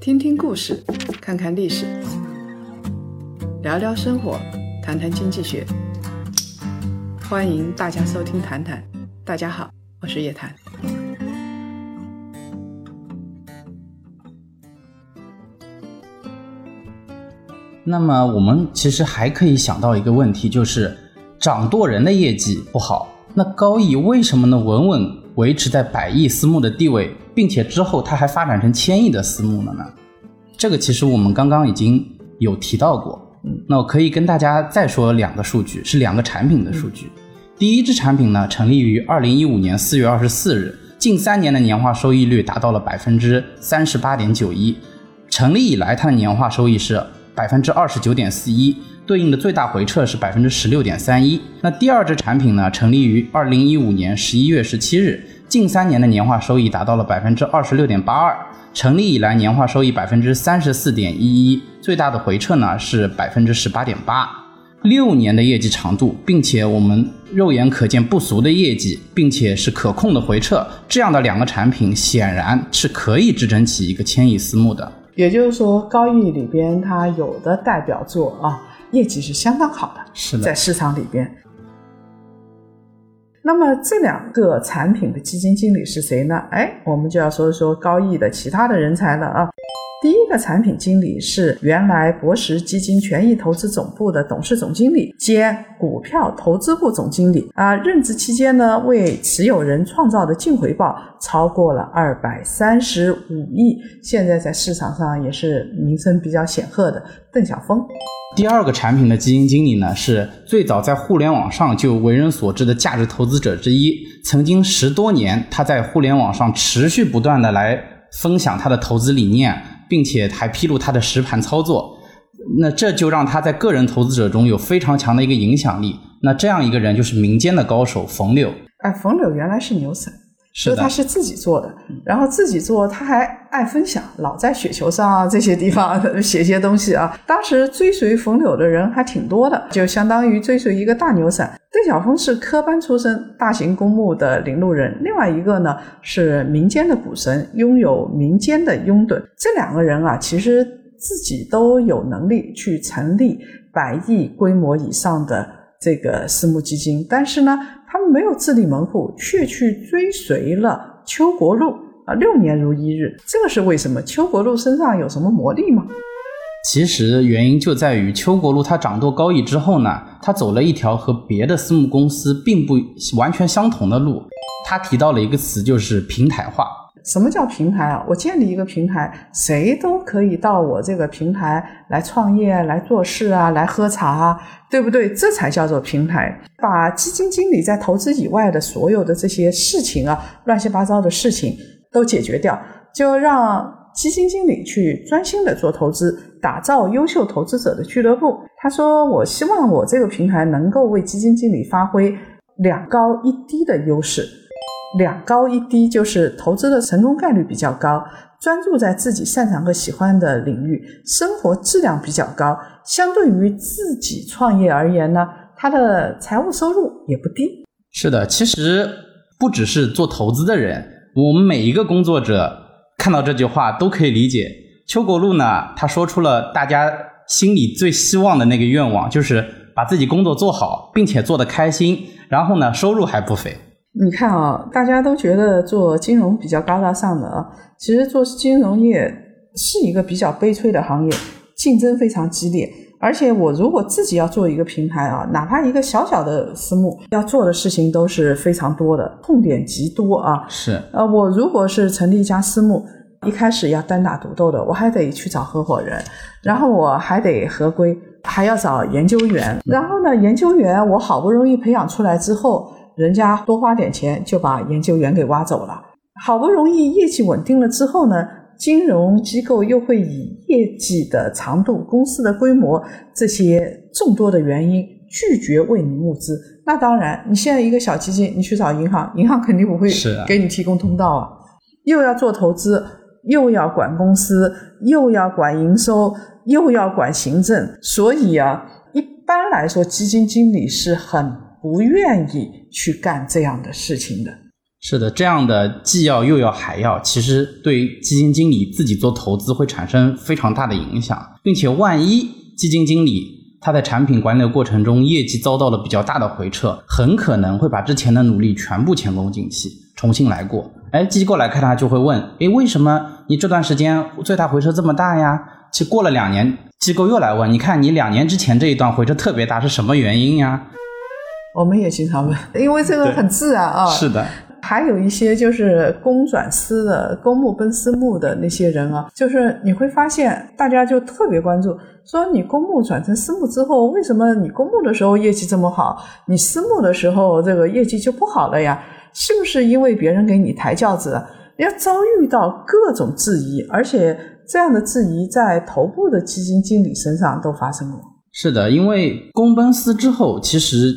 听听故事，看看历史，聊聊生活，谈谈经济学。欢迎大家收听《谈谈》，大家好，我是叶檀。那么我们其实还可以想到一个问题，就是掌舵人的业绩不好，那高毅为什么能稳稳维持在百亿私募的地位，并且之后它还发展成千亿的私募了呢？这个其实我们刚刚已经有提到过。那我可以跟大家再说两个数据，是两个产品的数据。第一支产品呢，成立于二零一五年四月二十四日，近三年的年化收益率达到了百分之三十八点九一。成立以来，它的年化收益是百分之二十九点四一，对应的最大回撤是百分之十六点三一。那第二只产品呢，成立于二零一五年十一月十七日，近三年的年化收益达到了百分之二十六点八二，成立以来年化收益百分之三十四点一一，最大的回撤呢是百分之十八点八。六年的业绩长度，并且我们肉眼可见不俗的业绩，并且是可控的回撤，这样的两个产品显然是可以支撑起一个千亿私募的。也就是说，高毅里边它有的代表作啊，业绩是相当好的，是的，在市场里边。那么这两个产品的基金经理是谁呢？哎，我们就要说一说高毅的其他的人才了啊。第一个产品经理是原来博时基金权益投资总部的董事总经理兼股票投资部总经理啊，任职期间呢，为持有人创造的净回报超过了二百三十五亿，现在在市场上也是名声比较显赫的邓晓峰。第二个产品的基金经理呢，是最早在互联网上就为人所知的价值投资者之一，曾经十多年他在互联网上持续不断的来分享他的投资理念。并且还披露他的实盘操作，那这就让他在个人投资者中有非常强的一个影响力。那这样一个人就是民间的高手冯柳。哎，冯柳原来是牛散，是他是自己做的，然后自己做，他还爱分享，老在雪球上啊这些地方写些东西啊。当时追随冯柳的人还挺多的，就相当于追随一个大牛散。邓小峰是科班出身，大型公募的领路人；另外一个呢是民间的股神，拥有民间的拥趸。这两个人啊，其实自己都有能力去成立百亿规模以上的这个私募基金，但是呢。他们没有自立门户，却去追随了邱国禄啊，六年如一日，这是为什么？邱国禄身上有什么魔力吗？其实原因就在于邱国禄他掌舵高义之后呢，他走了一条和别的私募公司并不完全相同的路。他提到了一个词，就是平台化。什么叫平台啊？我建立一个平台，谁都可以到我这个平台来创业、来做事啊，来喝茶啊，对不对？这才叫做平台。把基金经理在投资以外的所有的这些事情啊，乱七八糟的事情都解决掉，就让基金经理去专心的做投资，打造优秀投资者的俱乐部。他说：“我希望我这个平台能够为基金经理发挥两高一低的优势。”两高一低就是投资的成功概率比较高，专注在自己擅长和喜欢的领域，生活质量比较高。相对于自己创业而言呢，他的财务收入也不低。是的，其实不只是做投资的人，我们每一个工作者看到这句话都可以理解。邱国禄呢，他说出了大家心里最希望的那个愿望，就是把自己工作做好，并且做得开心，然后呢，收入还不菲。你看啊，大家都觉得做金融比较高大上的啊，其实做金融业是一个比较悲催的行业，竞争非常激烈。而且我如果自己要做一个平台啊，哪怕一个小小的私募，要做的事情都是非常多的，痛点极多啊。是。呃，我如果是成立一家私募，一开始要单打独斗的，我还得去找合伙人，然后我还得合规，还要找研究员。然后呢，研究员我好不容易培养出来之后。人家多花点钱就把研究员给挖走了，好不容易业绩稳定了之后呢，金融机构又会以业绩的长度、公司的规模这些众多的原因拒绝为你募资。那当然，你现在一个小基金，你去找银行，银行肯定不会给你提供通道啊。又要做投资，又要管公司，又要管营收，又要管行政，所以啊，一般来说，基金经理是很。不愿意去干这样的事情的。是的，这样的既要又要还要，其实对基金经理自己做投资会产生非常大的影响，并且万一基金经理他在产品管理的过程中业绩遭到了比较大的回撤，很可能会把之前的努力全部前功尽弃，重新来过。哎，机构来看他就会问，哎，为什么你这段时间最大回撤这么大呀？其实过了两年，机构又来问，你看你两年之前这一段回撤特别大，是什么原因呀？我们也经常问，因为这个很自然啊。是的。还有一些就是公转私的、公募奔私募的那些人啊，就是你会发现，大家就特别关注，说你公募转成私募之后，为什么你公募的时候业绩这么好，你私募的时候这个业绩就不好了呀？是不是因为别人给你抬轿子？要遭遇到各种质疑，而且这样的质疑在头部的基金经理身上都发生过。是的，因为公奔私之后，其实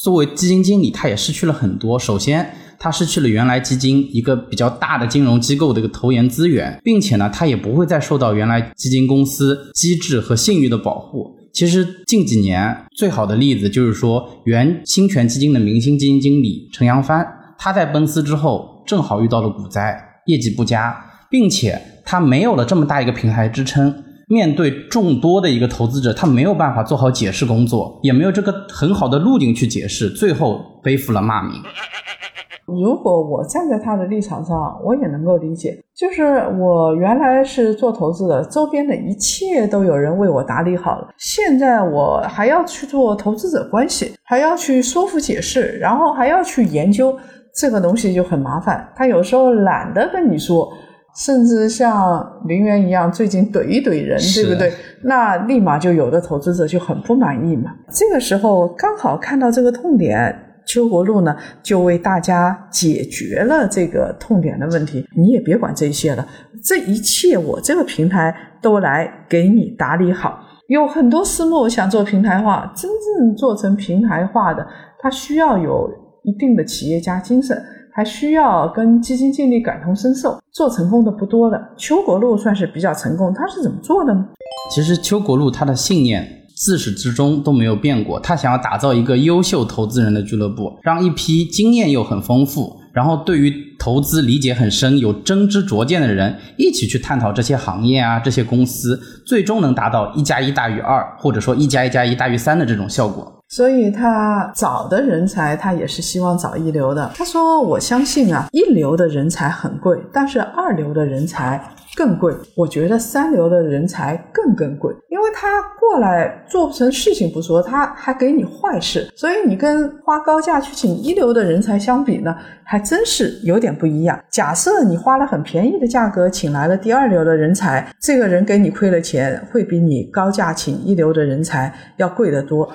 作为基金经理，他也失去了很多。首先，他失去了原来基金一个比较大的金融机构的一个投研资源，并且呢，他也不会再受到原来基金公司机制和信誉的保护。其实近几年最好的例子就是说，原兴泉基金的明星基金经理陈扬帆，他在奔私之后正好遇到了股灾，业绩不佳，并且他没有了这么大一个平台支撑，面对众多的一个投资者，他没有办法做好解释工作，也没有这个很好的路径去解释，最后背负了骂名。如果我站在他的立场上，我也能够理解。就是我原来是做投资的，周边的一切都有人为我打理好了。现在我还要去做投资者关系，还要去说服解释，然后还要去研究这个东西就很麻烦。他有时候懒得跟你说，甚至像林园一样，最近怼一怼人，对不对？那立马就有的投资者就很不满意嘛。这个时候刚好看到这个痛点。邱国禄呢，就为大家解决了这个痛点的问题。你也别管这些了，这一切我这个平台都来给你打理好。有很多私募想做平台化，真正做成平台化的，它需要有一定的企业家精神，还需要跟基金经理感同身受。做成功的不多的，邱国禄算是比较成功。他是怎么做的呢？其实邱国禄他的信念。自始至终都没有变过。他想要打造一个优秀投资人的俱乐部，让一批经验又很丰富，然后对于投资理解很深、有真知灼见的人一起去探讨这些行业啊、这些公司，最终能达到一加一大于二，或者说一加一加一大于三的这种效果。所以他找的人才，他也是希望找一流的。他说：“我相信啊，一流的人才很贵，但是二流的人才。”更贵，我觉得三流的人才更更贵，因为他过来做不成事情不说，他还给你坏事，所以你跟花高价去请一流的人才相比呢，还真是有点不一样。假设你花了很便宜的价格请来了第二流的人才，这个人给你亏了钱，会比你高价请一流的人才要贵得多。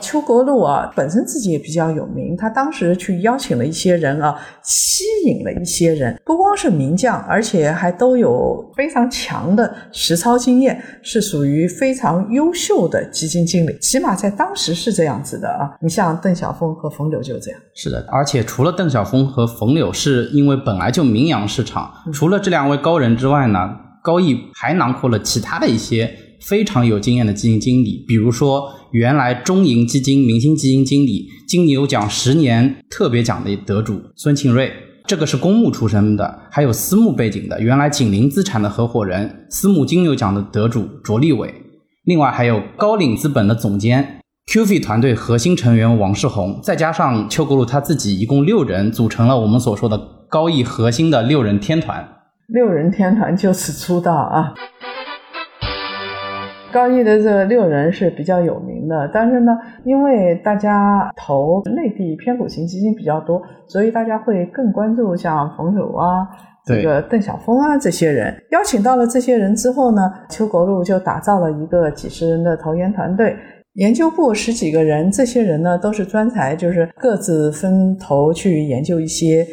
邱国禄啊，本身自己也比较有名，他当时去邀请了一些人啊，吸引了一些人，不光是名将，而且还都有非常强的实操经验，是属于非常优秀的基金经理，起码在当时是这样子的啊。你像邓小峰和冯柳就这样。是的，而且除了邓小峰和冯柳，是因为本来就名扬市场，除了这两位高人之外呢，高毅还囊括了其他的一些非常有经验的基金经理，比如说。原来中银基金明星基金经理、金牛奖十年特别奖的得主孙庆瑞，这个是公募出身的，还有私募背景的。原来景林资产的合伙人、私募金牛奖的得主卓立伟，另外还有高瓴资本的总监、QF 团队核心成员王世宏，再加上邱国禄他自己，一共六人组成了我们所说的高毅核心的六人天团。六人天团就此出道啊！高毅的这六人是比较有名的，但是呢，因为大家投内地偏股型基金比较多，所以大家会更关注像冯柳啊、这个邓小峰啊这些人。邀请到了这些人之后呢，邱国禄就打造了一个几十人的投研团队，研究部十几个人，这些人呢都是专才，就是各自分头去研究一些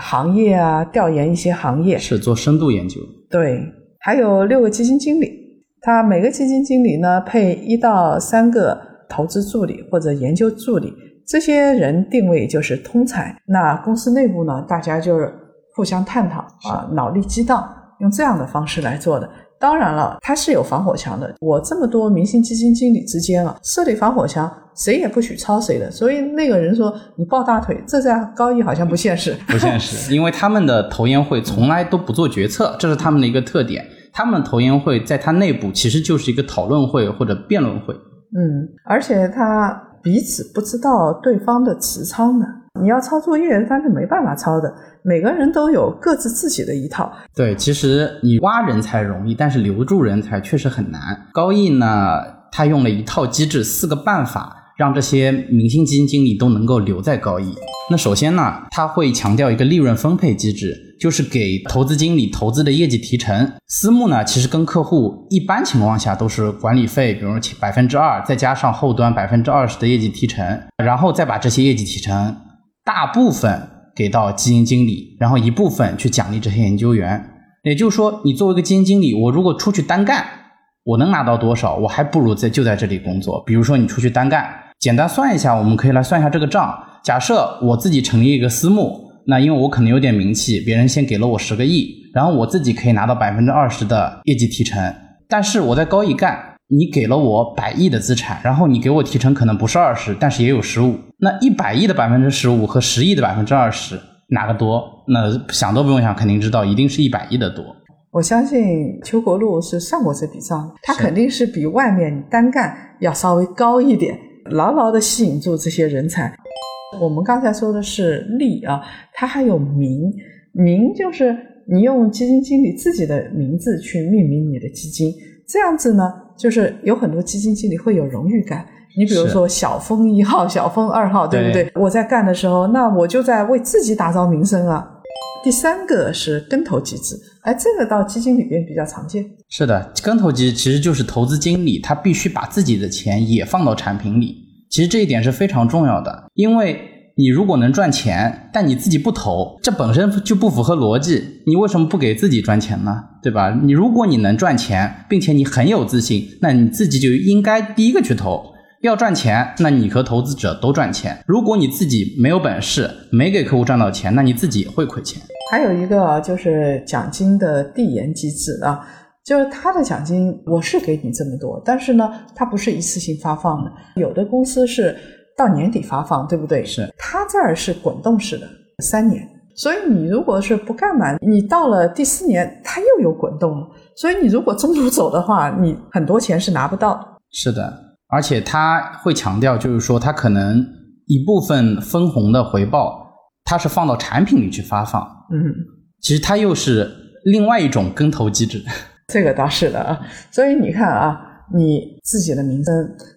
行业啊，调研一些行业，是做深度研究。对，还有六个基金经理。他每个基金经理呢配一到三个投资助理或者研究助理，这些人定位就是通才。那公司内部呢，大家就是互相探讨啊，脑力激荡，用这样的方式来做的。当然了，它是有防火墙的。我这么多明星基金经理之间啊，设立防火墙谁也不许抄谁的。所以那个人说你抱大腿，这在高一好像不现实。不现实，因为他们的投研会从来都不做决策，这是他们的一个特点。他们投研会在他内部其实就是一个讨论会或者辩论会。嗯，而且他彼此不知道对方的持仓的。你要抄作业，他是没办法抄的。每个人都有各自自己的一套。对，其实你挖人才容易，但是留住人才确实很难。高毅呢，他用了一套机制，四个办法。让这些明星基金经理都能够留在高毅。那首先呢，他会强调一个利润分配机制，就是给投资经理投资的业绩提成。私募呢，其实跟客户一般情况下都是管理费，比如百分之二，再加上后端百分之二十的业绩提成，然后再把这些业绩提成大部分给到基金经理，然后一部分去奖励这些研究员。也就是说，你作为一个基金经理，我如果出去单干，我能拿到多少？我还不如在就在这里工作。比如说你出去单干。简单算一下，我们可以来算一下这个账。假设我自己成立一个私募，那因为我可能有点名气，别人先给了我十个亿，然后我自己可以拿到百分之二十的业绩提成。但是我在高毅干，你给了我百亿的资产，然后你给我提成可能不是二十，但是也有十五。那一百亿的百分之十五和十亿的百分之二十，哪个多？那想都不用想，肯定知道，一定是一百亿的多。我相信邱国禄是算过这笔账，他肯定是比外面单干要稍微高一点。牢牢地吸引住这些人才。我们刚才说的是利啊，它还有名，名就是你用基金经理自己的名字去命名你的基金，这样子呢，就是有很多基金经理会有荣誉感。你比如说小峰一号、小峰二号，对不对？我在干的时候，那我就在为自己打造名声啊。第三个是跟投机制，哎，这个到基金里边比较常见。是的，跟投机其实就是投资经理他必须把自己的钱也放到产品里。其实这一点是非常重要的，因为你如果能赚钱，但你自己不投，这本身就不符合逻辑。你为什么不给自己赚钱呢？对吧？你如果你能赚钱，并且你很有自信，那你自己就应该第一个去投。要赚钱，那你和投资者都赚钱。如果你自己没有本事，没给客户赚到钱，那你自己也会亏钱。还有一个就是奖金的递延机制啊，就是他的奖金我是给你这么多，但是呢，它不是一次性发放的，有的公司是到年底发放，对不对？是。他这儿是滚动式的，三年，所以你如果是不干满，你到了第四年，它又有滚动了，所以你如果中途走的话，你很多钱是拿不到。是的。而且他会强调，就是说他可能一部分分红的回报，他是放到产品里去发放。嗯，其实它又是另外一种跟投机制。这个倒是的啊。所以你看啊，你自己的名声，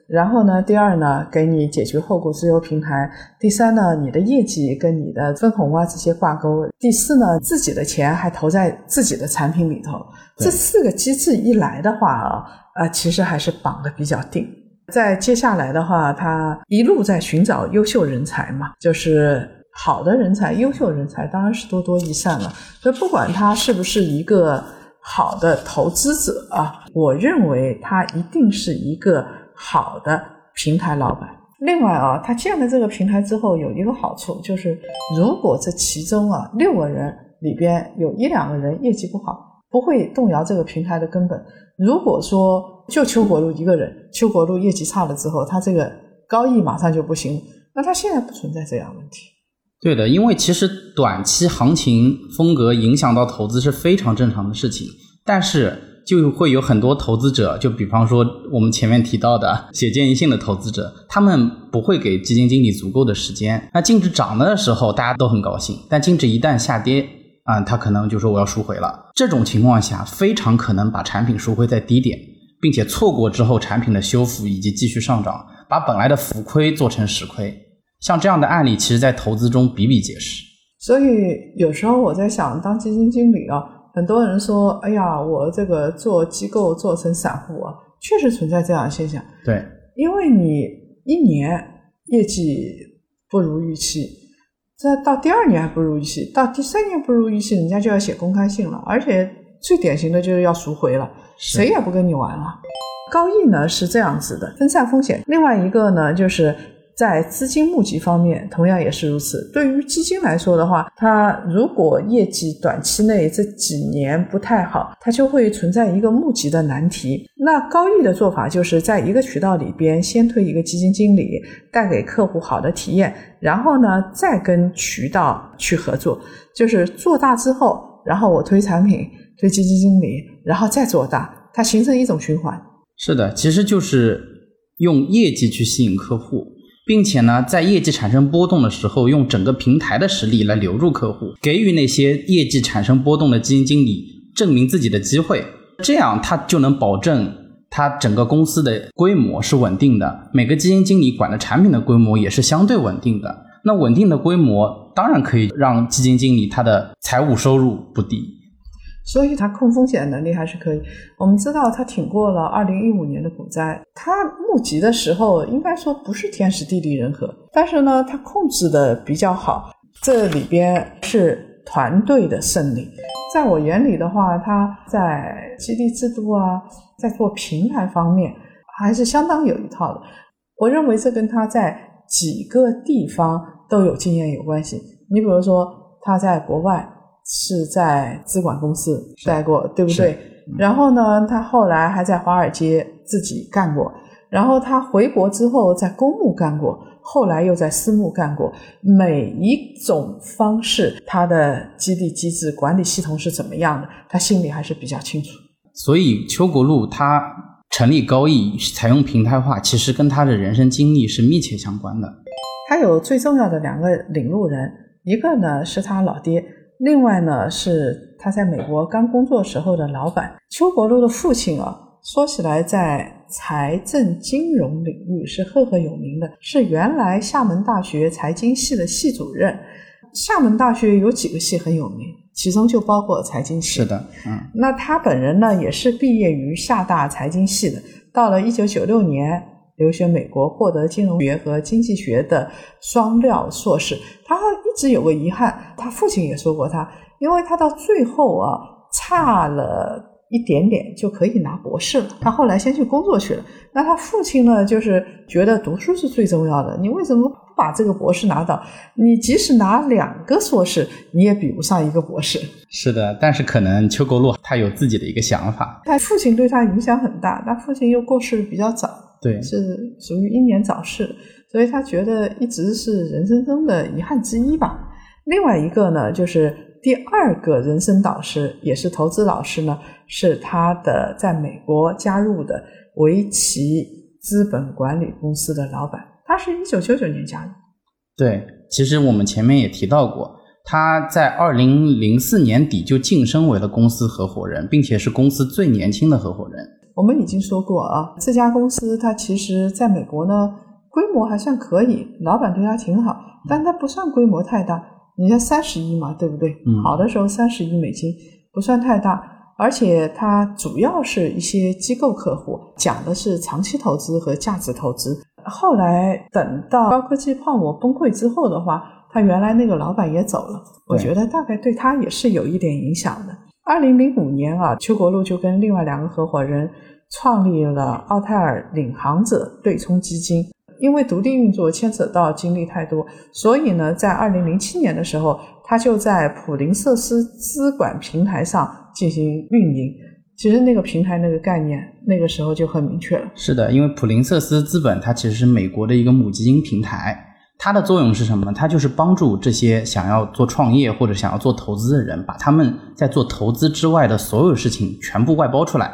然后呢，第二呢，给你解决后顾之忧平台；第三呢，你的业绩跟你的分红啊这些挂钩；第四呢，自己的钱还投在自己的产品里头。这四个机制一来的话啊，啊，其实还是绑的比较定。在接下来的话，他一路在寻找优秀人才嘛，就是好的人才、优秀人才，当然是多多益善了。所以不管他是不是一个好的投资者啊，我认为他一定是一个好的平台老板。另外啊，他建了这个平台之后，有一个好处就是，如果这其中啊六个人里边有一两个人业绩不好，不会动摇这个平台的根本。如果说就邱国禄一个人，邱国禄业绩差了之后，他这个高毅马上就不行。那他现在不存在这样问题。对的，因为其实短期行情风格影响到投资是非常正常的事情，但是就会有很多投资者，就比方说我们前面提到的写建议性的投资者，他们不会给基金经理足够的时间。那净值涨的时候大家都很高兴，但净值一旦下跌啊，他可能就说我要赎回了。这种情况下，非常可能把产品赎回在低点。并且错过之后产品的修复以及继续上涨，把本来的浮亏做成实亏，像这样的案例，其实在投资中比比皆是。所以有时候我在想，当基金经理啊，很多人说：“哎呀，我这个做机构做成散户啊，确实存在这样的现象。”对，因为你一年业绩不如预期，这到第二年还不如预期，到第三年不如预期，人家就要写公开信了，而且最典型的就是要赎回了。谁也不跟你玩了。高毅呢是这样子的，分散风险。另外一个呢，就是在资金募集方面，同样也是如此。对于基金来说的话，它如果业绩短期内这几年不太好，它就会存在一个募集的难题。那高毅的做法就是在一个渠道里边先推一个基金经理，带给客户好的体验，然后呢再跟渠道去合作，就是做大之后，然后我推产品、对基金经理，然后再做大，它形成一种循环。是的，其实就是用业绩去吸引客户。并且呢，在业绩产生波动的时候，用整个平台的实力来留住客户，给予那些业绩产生波动的基金经理证明自己的机会，这样他就能保证他整个公司的规模是稳定的，每个基金经理管的产品的规模也是相对稳定的。那稳定的规模当然可以让基金经理他的财务收入不低。所以它控风险能力还是可以。我们知道它挺过了二零一五年的股灾，它募集的时候应该说不是天时地利人和，但是呢，它控制的比较好。这里边是团队的胜利。在我眼里的话，它在激励制度啊，在做平台方面还是相当有一套的。我认为这跟他在几个地方都有经验有关系。你比如说他在国外。是在资管公司待过，对不对？然后呢，他后来还在华尔街自己干过。然后他回国之后在公募干过，后来又在私募干过。每一种方式，他的激励机制、管理系统是怎么样的，他心里还是比较清楚。所以邱国禄他成立高毅，采用平台化，其实跟他的人生经历是密切相关的。他有最重要的两个领路人，一个呢是他老爹。另外呢，是他在美国刚工作时候的老板邱国禄的父亲啊，说起来在财政金融领域是赫赫有名的，是原来厦门大学财经系的系主任。厦门大学有几个系很有名，其中就包括财经系。是的，嗯。那他本人呢，也是毕业于厦大财经系的，到了一九九六年。留学美国，获得金融学和经济学的双料硕士。他一直有个遗憾，他父亲也说过他，因为他到最后啊差了一点点就可以拿博士了。他后来先去工作去了。那他父亲呢，就是觉得读书是最重要的。你为什么不把这个博士拿到？你即使拿两个硕士，你也比不上一个博士。是的，但是可能邱国禄他有自己的一个想法。他父亲对他影响很大，他父亲又过世比较早。对，是属于英年早逝，所以他觉得一直是人生中的遗憾之一吧。另外一个呢，就是第二个人生导师，也是投资老师呢，是他的在美国加入的维奇资本管理公司的老板，他是一九九九年加入。对，其实我们前面也提到过，他在二零零四年底就晋升为了公司合伙人，并且是公司最年轻的合伙人。我们已经说过啊，这家公司它其实在美国呢，规模还算可以，老板对它挺好，但它不算规模太大。你像三十亿嘛，对不对？好的时候三十亿美金不算太大，而且它主要是一些机构客户，讲的是长期投资和价值投资。后来等到高科技泡沫崩溃之后的话，他原来那个老板也走了，我觉得大概对他也是有一点影响的。二零零五年啊，邱国禄就跟另外两个合伙人创立了奥泰尔领航者对冲基金。因为独立运作牵扯到精力太多，所以呢，在二零零七年的时候，他就在普林瑟斯资管平台上进行运营。其实那个平台那个概念，那个时候就很明确了。是的，因为普林瑟斯资本它其实是美国的一个母基金平台。它的作用是什么？它就是帮助这些想要做创业或者想要做投资的人，把他们在做投资之外的所有事情全部外包出来，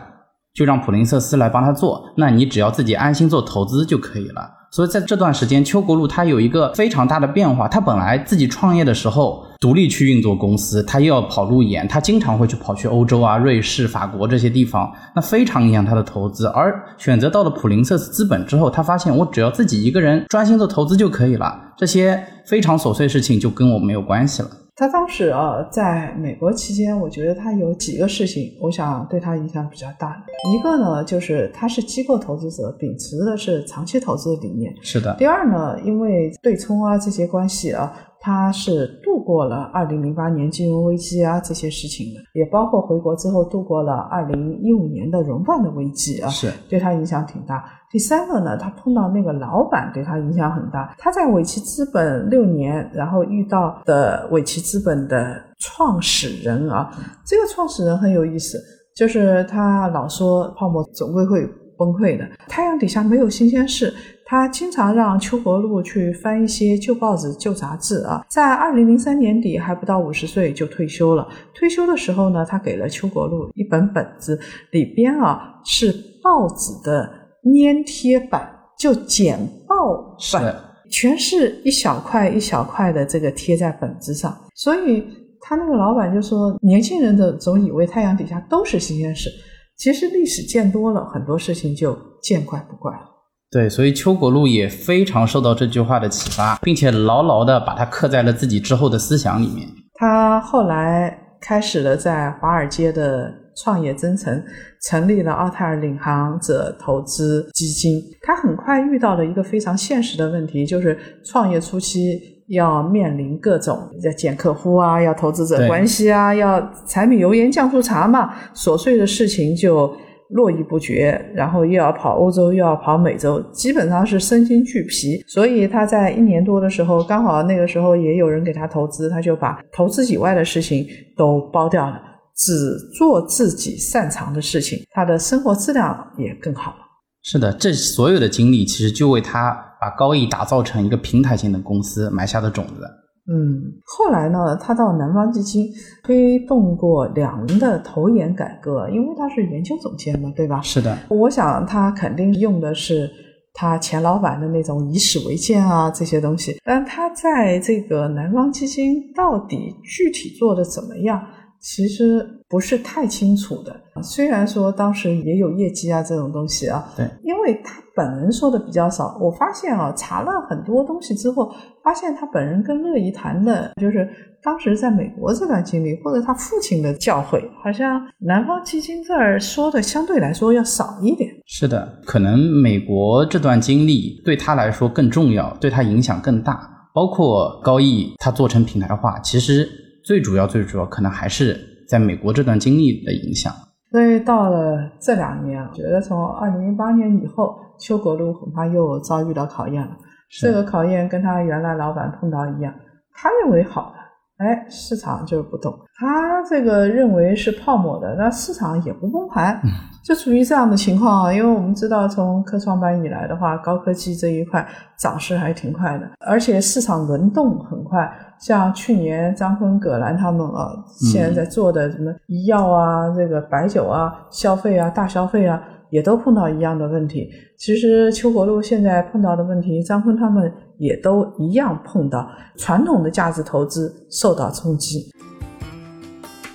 就让普林瑟斯来帮他做。那你只要自己安心做投资就可以了。所以在这段时间，邱国禄他有一个非常大的变化。他本来自己创业的时候。独立去运作公司，他又要跑路演，他经常会去跑去欧洲啊、瑞士、法国这些地方，那非常影响他的投资。而选择到了普林瑟斯资本之后，他发现我只要自己一个人专心做投资就可以了，这些非常琐碎事情就跟我没有关系了。他当时啊，在美国期间，我觉得他有几个事情，我想对他影响比较大。一个呢，就是他是机构投资者，秉持的是长期投资的理念。是的。第二呢，因为对冲啊这些关系啊。他是度过了二零零八年金融危机啊这些事情的，也包括回国之后度过了二零一五年的熔断的危机啊，是对他影响挺大。第三个呢，他碰到那个老板对他影响很大。他在伟奇资本六年，然后遇到的伟奇资本的创始人啊，这个创始人很有意思，就是他老说泡沫总归会崩溃的，太阳底下没有新鲜事。他经常让邱国禄去翻一些旧报纸、旧杂志啊。在二零零三年底，还不到五十岁就退休了。退休的时候呢，他给了邱国禄一本本子，里边啊是报纸的粘贴板，就剪报版，全是一小块一小块的这个贴在本子上。所以他那个老板就说，年轻人的总以为太阳底下都是新鲜事，其实历史见多了，很多事情就见怪不怪了。对，所以邱国禄也非常受到这句话的启发，并且牢牢的把它刻在了自己之后的思想里面。他后来开始了在华尔街的创业征程，成立了奥泰尔领航者投资基金。他很快遇到了一个非常现实的问题，就是创业初期要面临各种要见客户啊，要投资者关系啊，要柴米油盐酱醋茶嘛，琐碎的事情就。络绎不绝，然后又要跑欧洲，又要跑美洲，基本上是身心俱疲。所以他在一年多的时候，刚好那个时候也有人给他投资，他就把投资以外的事情都包掉了，只做自己擅长的事情，他的生活质量也更好了。是的，这所有的经历其实就为他把高毅打造成一个平台型的公司埋下的种子。嗯，后来呢，他到南方基金推动过两轮的投研改革，因为他是研究总监嘛，对吧？是的，我想他肯定用的是他前老板的那种以史为鉴啊这些东西。但他在这个南方基金到底具体做的怎么样，其实不是太清楚的。虽然说当时也有业绩啊这种东西啊，对，因为他。本人说的比较少，我发现啊，查了很多东西之后，发现他本人跟乐怡谈的，就是当时在美国这段经历，或者他父亲的教诲，好像南方基金这儿说的相对来说要少一点。是的，可能美国这段经历对他来说更重要，对他影响更大。包括高毅他做成品牌化，其实最主要、最主要可能还是在美国这段经历的影响。所以到了这两年，觉得从二零零八年以后。邱国禄恐怕又遭遇到考验了。这个考验跟他原来老板碰到一样，他认为好的，哎，市场就是不动；他这个认为是泡沫的，那市场也不崩盘，就处于这样的情况啊。因为我们知道，从科创板以来的话，高科技这一块涨势还挺快的，而且市场轮动很快。像去年张坤、葛兰他们啊，现在在做的什么医药啊、这个白酒啊、消费啊、大消费啊。也都碰到一样的问题。其实邱国禄现在碰到的问题，张坤他们也都一样碰到。传统的价值投资受到冲击。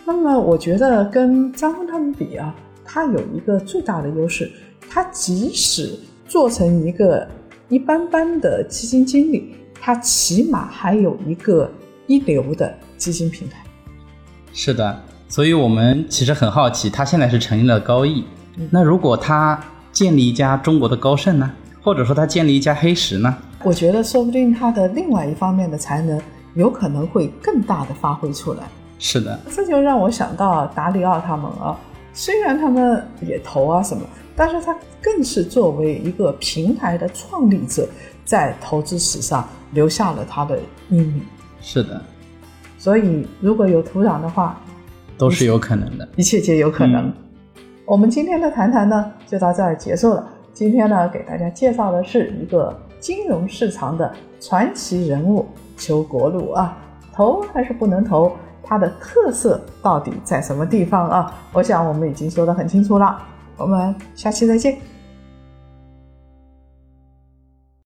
那么，我觉得跟张峰他们比啊，他有一个最大的优势，他即使做成一个一般般的基金经理，他起码还有一个一流的基金平台。是的，所以我们其实很好奇，他现在是成立了高毅。那如果他建立一家中国的高盛呢，或者说他建立一家黑石呢？我觉得说不定他的另外一方面的才能有可能会更大的发挥出来。是的，这就让我想到达里奥他们啊，虽然他们也投啊什么，但是他更是作为一个平台的创立者，在投资史上留下了他的阴影。是的，所以如果有土壤的话，都是有可能的，一切皆有可能。我们今天的谈谈呢，就到这儿结束了。今天呢，给大家介绍的是一个金融市场的传奇人物邱国路啊，投还是不能投？它的特色到底在什么地方啊？我想我们已经说得很清楚了。我们下期再见。